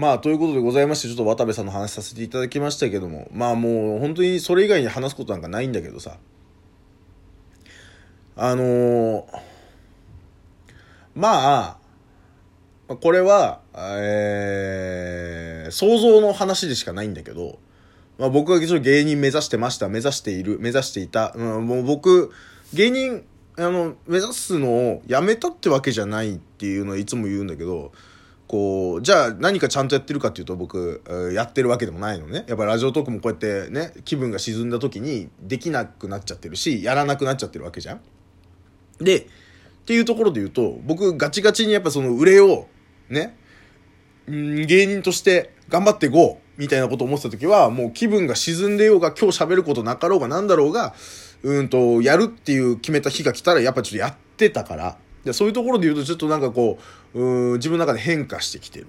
まあ、ということでございまして、ちょっと渡部さんの話させていただきましたけども、まあもう本当にそれ以外に話すことなんかないんだけどさ、あのー、まあ、これは、えー、想像の話でしかないんだけど、まあ僕は一応芸人目指してました、目指している、目指していた、うん、もう僕、芸人、あの、目指すのをやめたってわけじゃないっていうのはいつも言うんだけど、こう、じゃあ何かちゃんとやってるかっていうと僕、やってるわけでもないのね。やっぱラジオトークもこうやってね、気分が沈んだ時にできなくなっちゃってるし、やらなくなっちゃってるわけじゃん。で、っていうところで言うと、僕ガチガチにやっぱその売れを、ね、ん芸人として頑張っていこうみたいなことを思ってた時は、もう気分が沈んでようが、今日喋ることなかろうがなんだろうが、うんと、やるっていう決めた日が来たら、やっぱちょっとやってたから、でそういうところで言うとちょっとなんかこうう自分の中で変化してきてるっ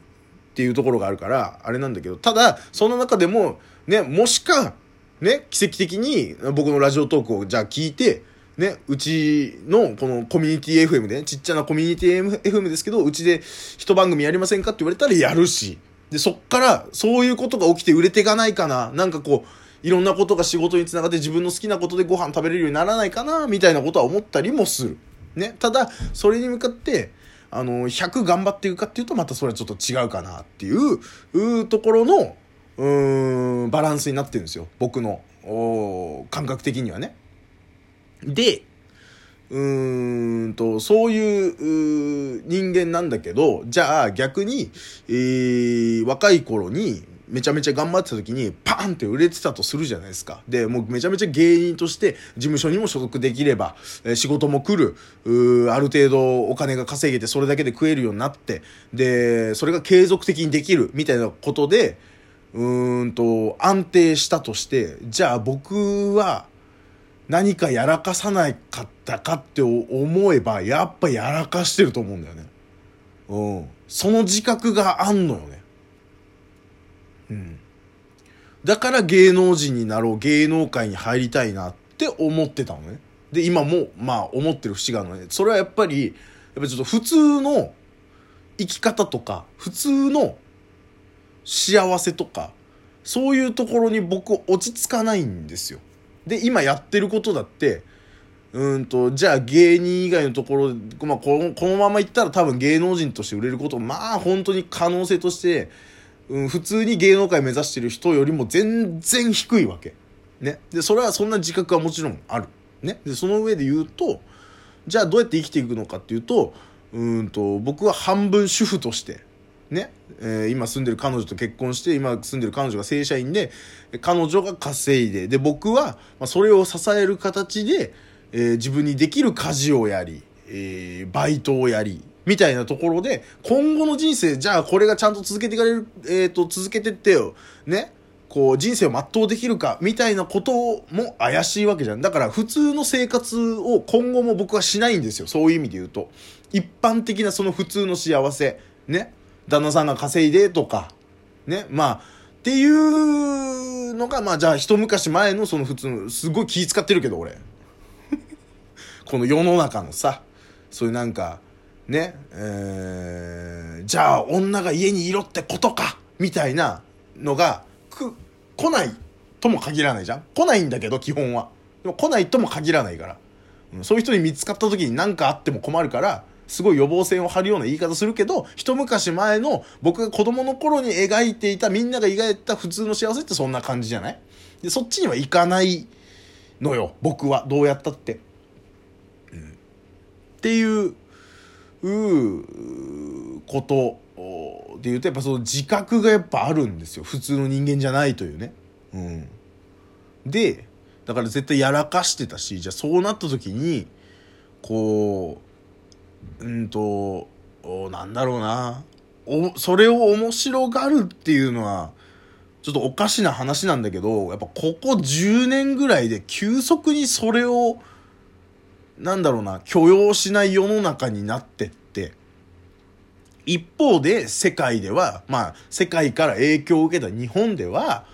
ていうところがあるからあれなんだけどただその中でもねもしかね奇跡的に僕のラジオトークをじゃあ聞いてね、うちのこのコミュニティ FM でね、ちっちゃなコミュニティ FM ですけど、うちで一番組やりませんかって言われたらやるし、で、そっからそういうことが起きて売れていかないかな、なんかこう、いろんなことが仕事につながって自分の好きなことでご飯食べれるようにならないかな、みたいなことは思ったりもする。ね。ただ、それに向かって、あの、100頑張っていくかっていうと、またそれはちょっと違うかなっていう、うところの、うん、バランスになってるんですよ。僕の、感覚的にはね。で、うーんと、そういう人間なんだけど、じゃあ逆に、えー、若い頃に、めちゃめちゃ頑張ってた時にパーンって売れてたとするじゃないですか。で、もうめちゃめちゃ芸人として事務所にも所属できれば、え、仕事も来る、ある程度お金が稼げてそれだけで食えるようになって、で、それが継続的にできるみたいなことで、うーんと安定したとして、じゃあ僕は何かやらかさなかったかって思えば、やっぱやらかしてると思うんだよね。うん。その自覚があんのよね。うん。だから芸能人になろう、芸能界に入りたいなって思ってたのね。で、今も、まあ、思ってる節があるのね。それはやっぱり、やっぱちょっと普通の生き方とか、普通の幸せとか、そういうところに僕落ち着かないんですよ。で、今やってることだって、うんと、じゃあ芸人以外のところ、まあ、この、このままいったら多分芸能人として売れること、まあ本当に可能性として、うん、普通に芸能界目指してる人よりも全然低いわけ。ね。で、それはそんな自覚はもちろんある。ね。で、その上で言うと、じゃあどうやって生きていくのかっていうと、うんと、僕は半分主婦として、ね、えー、今住んでる彼女と結婚して、今住んでる彼女が正社員で、彼女が稼いで、で、僕は、ま、それを支える形で、えー、自分にできる家事をやり、えー、バイトをやり、みたいなところで、今後の人生、じゃあこれがちゃんと続けていかれる、えっ、ー、と、続けてってよ。ね。こう、人生を全うできるか、みたいなことも怪しいわけじゃん。だから、普通の生活を今後も僕はしないんですよ。そういう意味で言うと。一般的なその普通の幸せ。ね。旦那さんが稼いでとか。ね。まあ、っていうのが、まあ、じゃあ、一昔前のその普通の、すごい気使ってるけど、俺。この世の中のさ、そういうなんか、ね、えー、じゃあ女が家にいろってことかみたいなのが、く、来ないとも限らないじゃん来ないんだけど、基本は。でも来ないとも限らないから。うん、そういう人に見つかった時に何かあっても困るから、すごい予防線を張るような言い方するけど、一昔前の僕が子供の頃に描いていたみんなが描いた普通の幸せってそんな感じじゃない？で、そっちには行かないのよ。僕は。どうやったって。うん。っていうことで言うとやっぱその自覚がやっぱあるんですよ。普通の人間じゃないというね。うん、でだから絶対やらかしてたしじゃあそうなった時にこううんとなんだろうな。おそれを面白がるっていうのはちょっとおかしな話なんだけどやっぱここ10年ぐらいで急速にそれをなんだろうな、許容しない世の中になってって、一方で世界では、まあ、世界から影響を受けた日本では、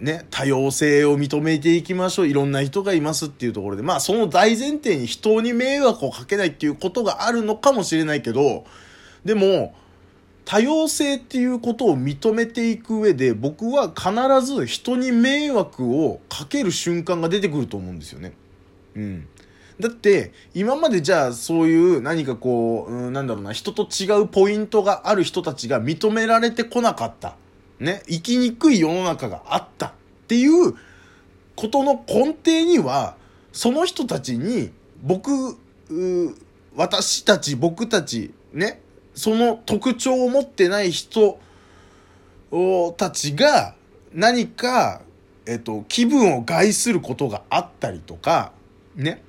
ね、多様性を認めていきましょう。いろんな人がいますっていうところで、まあその大前提に人に迷惑をかけないっていうことがあるのかもしれないけど、でも、多様性っていうことを認めていく上で僕は必ず人に迷惑をかける瞬間が出てくると思うんですよね。うん。だって今までじゃあそういう何かこう、うん、なんだろうな人と違うポイントがある人たちが認められてこなかった。ね。生きにくい世の中があったっていうことの根底にはその人たちに僕私たち僕たちね。その特徴を持ってない人たちが何か、えっと、気分を害することがあったりとか、ね。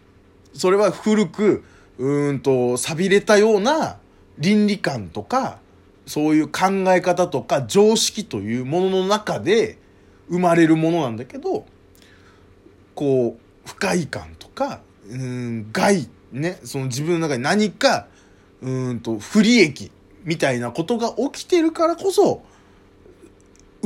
それは古く、うんと、錆びれたような倫理観とか、そういう考え方とか常識というものの中で生まれるものなんだけど、こう、不快感とか、うん、害、ね、その自分の中に何かうんと不利益みたいなことが起きてるからこそ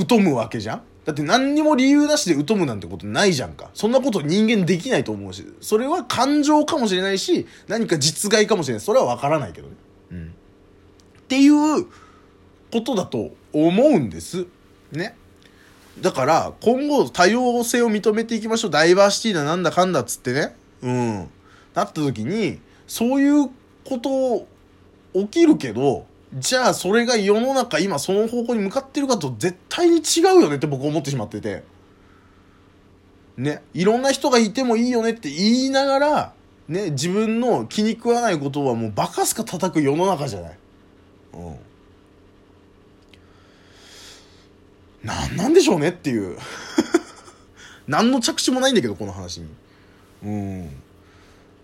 疎むわけじゃん。だって何にも理由なしで疎むなんてことないじゃんか。そんなこと人間できないと思うし、それは感情かもしれないし、何か実害かもしれない。それはわからないけどね。うん。っていうことだと思うんです。ね。だから、今後多様性を認めていきましょう。ダイバーシティだなんだかんだっつってね。うん。なった時に、そういうこと起きるけど、じゃあそれが世の中今その方向に向かってるかと絶対に違うよねって僕思ってしまってて。ね。いろんな人がいてもいいよねって言いながら、ね、自分の気に食わないことはもうバカすか叩く世の中じゃない。うん。なんなんでしょうねっていう。何の着地もないんだけど、この話に。うん。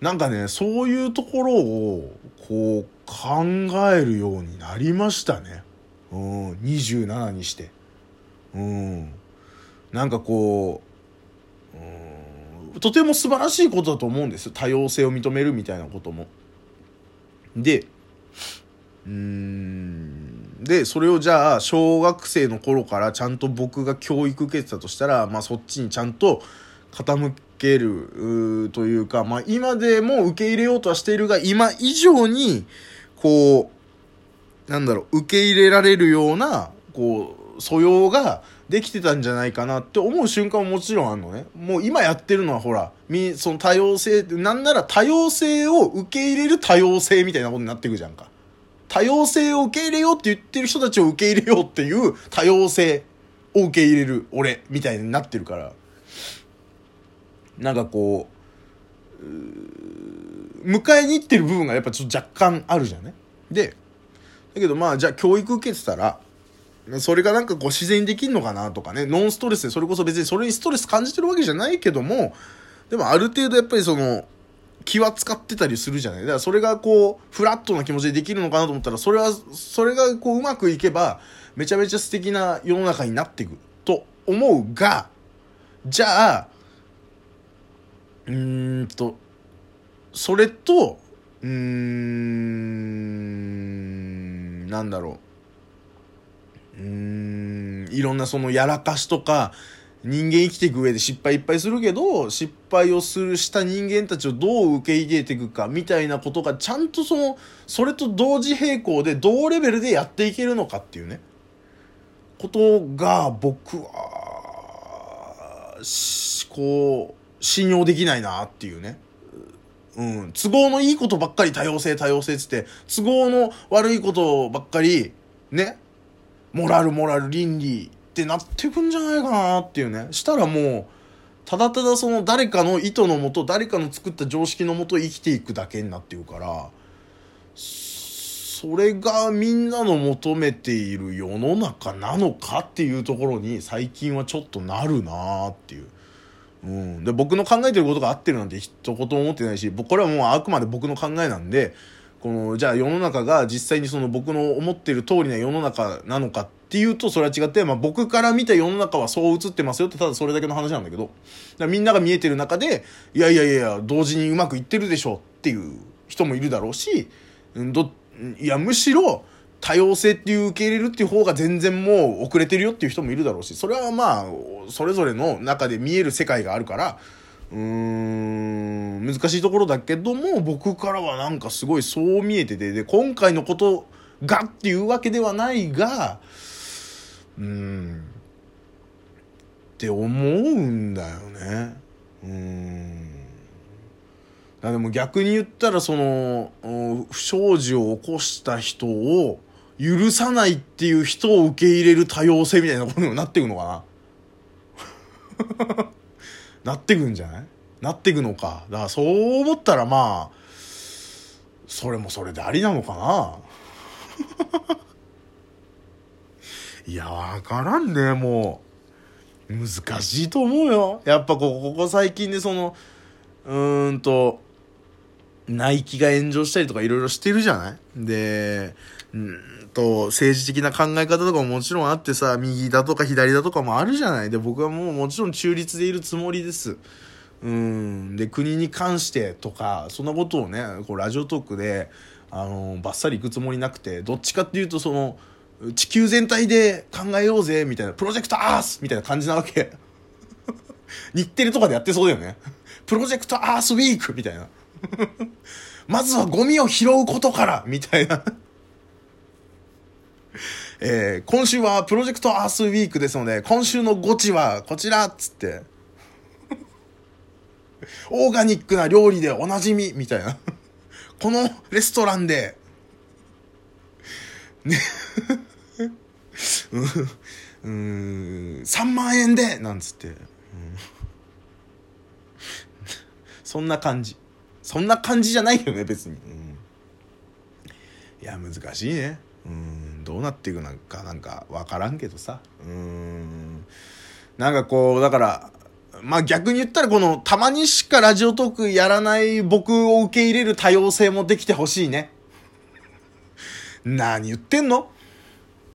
なんかね、そういうところを、こう、考えるようになりましたね。うん、27にして。うん。なんかこう、うん、とても素晴らしいことだと思うんです多様性を認めるみたいなことも。で、うーん、で、それをじゃあ、小学生の頃からちゃんと僕が教育受けてたとしたら、まあそっちにちゃんと傾けるというか、まあ今でも受け入れようとはしているが、今以上に、こう、なんだろう、受け入れられるような、こう、素養ができてたんじゃないかなって思う瞬間ももちろんあるのね。もう今やってるのはほら、み、その多様性、なんなら多様性を受け入れる多様性みたいなことになっていくじゃんか。多様性を受け入れようって言ってる人たちを受け入れようっていう多様性を受け入れる俺みたいになってるから。なんかこう、う迎えに行ってる部分がやっぱちょっと若干あるじゃんね。で、だけどまあじゃあ教育受けてたら、それがなんかこう自然にできんのかなとかね、ノンストレスでそれこそ別にそれにストレス感じてるわけじゃないけども、でもある程度やっぱりその、気は使ってたりするじゃない？だからそれがこう、フラットな気持ちでできるのかなと思ったら、それは、それがこううまくいけば、めちゃめちゃ素敵な世の中になっていくと思うが、じゃあ、うんと、それと、うん、なんだろう。うん、いろんなそのやらかしとか、人間生きていく上で失敗いっぱいするけど、失敗をするした人間たちをどう受け入れていくか、みたいなことがちゃんとその、それと同時並行で同レベルでやっていけるのかっていうね、ことが僕は、こう、信用できないなっていうね。うん。都合のいいことばっかり多様性多様性つって、都合の悪いことばっかり、ね。モラルモラル倫理ってなってくんじゃないかなっていうね。したらもう、ただただその誰かの意図のもと、誰かの作った常識のもと生きていくだけになってるから、それがみんなの求めている世の中なのかっていうところに最近はちょっとなるなーっていう。うん。で、僕の考えてることが合ってるなんて一言も思ってないし、これはもうあくまで僕の考えなんで、この、じゃあ世の中が実際にその僕の思ってる通りな世の中なのかっていうと、それは違って、まあ僕から見た世の中はそう映ってますよってただそれだけの話なんだけど、だみんなが見えてる中で、いやいやいや同時にうまくいってるでしょっていう人もいるだろうし、うんど、いやむしろ、多様性っていう受け入れるっていう方が全然もう遅れてるよっていう人もいるだろうし、それはまあ、それぞれの中で見える世界があるから、うーん、難しいところだけども、僕からはなんかすごいそう見えてて、で、今回のことがっていうわけではないが、うーん、って思うんだよね。うーん。でも逆に言ったらその、不祥事を起こした人を許さないっていう人を受け入れる多様性みたいなことにもなっていくのかな？なってくんじゃない？なってくのか？だからそう思ったらまあ、それもそれでありなのかな？いや、わからんね、もう。難しいと思うよ。やっぱここ、ここ最近でその、うーんと、ナイキが炎上したりとかいろいろしてるじゃない？で、うんと、政治的な考え方とかももちろんあってさ、右だとか左だとかもあるじゃないで、僕はもうもちろん中立でいるつもりです。うん。で、国に関してとか、そんなことをね、こうラジオトークで、あの、バッサリ行くつもりなくて、どっちかっていうとその、地球全体で考えようぜ、みたいな、プロジェクトアースみたいな感じなわけ。日テレとかでやってそうだよね。プロジェクトアースウィークみたいな。まずはゴミを拾うことからみたいなえー、今週はプロジェクトアースウィークですので、今週のゴチはこちらっつって。オーガニックな料理でおなじみみたいな。このレストランで、ね うん、3万円でなんつって、そんな感じ。そんな感じじゃないよね、別に。うん、いや、難しいね。うん、どうなっていくのかなんかわからんけどさ。うん。なんかこう、だから、まあ逆に言ったらこの、たまにしかラジオトークやらない僕を受け入れる多様性もできてほしいね。何言ってんの？